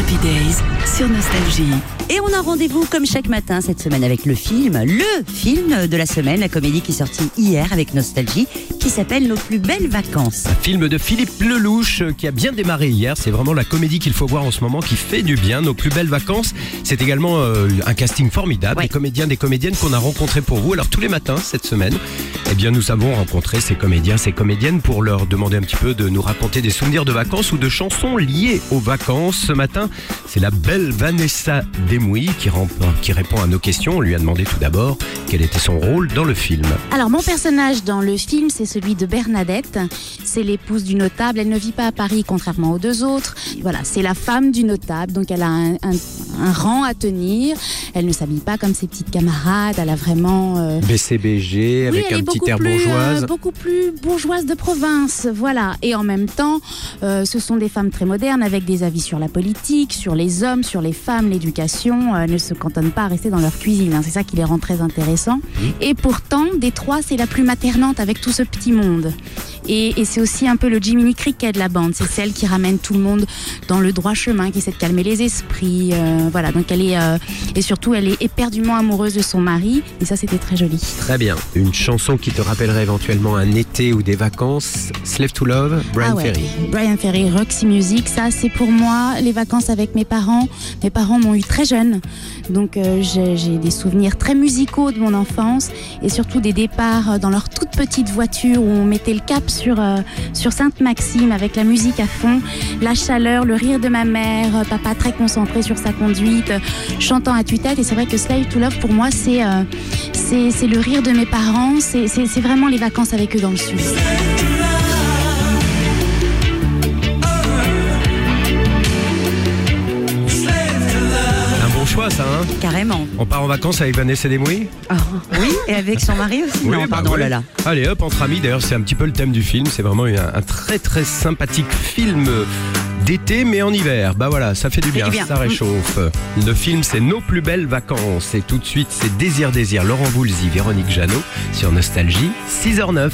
Happy Days sur Nostalgie. Et on a rendez-vous comme chaque matin cette semaine avec le film, le film de la semaine, la comédie qui est sortie hier avec Nostalgie, qui s'appelle Nos plus belles vacances. Film de Philippe Lelouch euh, qui a bien démarré hier. C'est vraiment la comédie qu'il faut voir en ce moment qui fait du bien. Nos plus belles vacances. C'est également euh, un casting formidable. Ouais. Des comédiens, des comédiennes qu'on a rencontrés pour vous. Alors tous les matins cette semaine, eh bien nous avons rencontré ces comédiens, ces comédiennes pour leur demander un petit peu de nous raconter des souvenirs de vacances ou de chansons liées aux vacances. Ce matin, c'est la belle Vanessa Demouy qui, répond à nos questions. On lui a demandé tout d'abord quel était son rôle dans le film. Alors mon personnage dans le film, c'est celui de Bernadette. C'est l'épouse du notable. Elle ne vit pas à Paris, contrairement aux deux autres. Voilà, c'est la femme du notable, donc elle a un- un rang à tenir. Elle ne s'habille pas comme ses petites camarades. Elle a vraiment euh, BCBG avec oui, un petit air plus, bourgeoise. euh, beaucoup plus bourgeoise de province, voilà. Et en même temps, euh, ce sont des femmes très modernes avec des avis sur la politique, sur les hommes, sur les femmes, l'éducation. euh, ne se cantonnent pas à rester dans leur cuisine. hein. C'est ça qui les rend très intéressants. Et pourtant, des trois, c'est la plus maternante avec tout ce petit monde. Et, et c'est aussi un peu le Jiminy Cricket de la bande. C'est celle qui ramène tout le monde dans le droit chemin, qui essaie de calmer les esprits. euh, voilà. Donc elle est euh, et surtout elle est éperdument amoureuse de son mari. Et ça, c'était très joli. Très bien. Une chanson qui te rappellerait éventuellement un été ou des vacances. Slave to Love, Brian Ah ouais. Ferry. Brian Ferry, Roxy Music, ça c'est pour moi les vacances avec mes parents. Mes parents m'ont eu très jeune, donc euh, j'ai des souvenirs très musicaux de mon enfance et surtout des départs dans leur toute petite voiture où on mettait le cap sur, euh, sur Sainte-Maxime avec la musique à fond, la chaleur, le rire de ma mère, euh, papa très concentré sur sa conduite, euh, chantant à tue-tête. Et c'est vrai que Slave to Love pour moi c'est le rire de mes parents, c'est vraiment les vacances avec eux dans le sud. Hein Carrément. On part en vacances avec Vanessa Demouy Ah, oui, et avec son mari aussi. Oui, non, bah pardon, oh là là. Allez, hop, entre amis. D'ailleurs, c'est un petit peu le thème du film. C'est vraiment un, un très, très sympathique film d'été, mais en hiver. Bah voilà, ça fait du bien, du bien. ça réchauffe. Le film, c'est Nos plus belles vacances. Et tout de suite, c'est Désir, Désir, Laurent Voulzy, Véronique Jeannot sur Nostalgie, 6h09.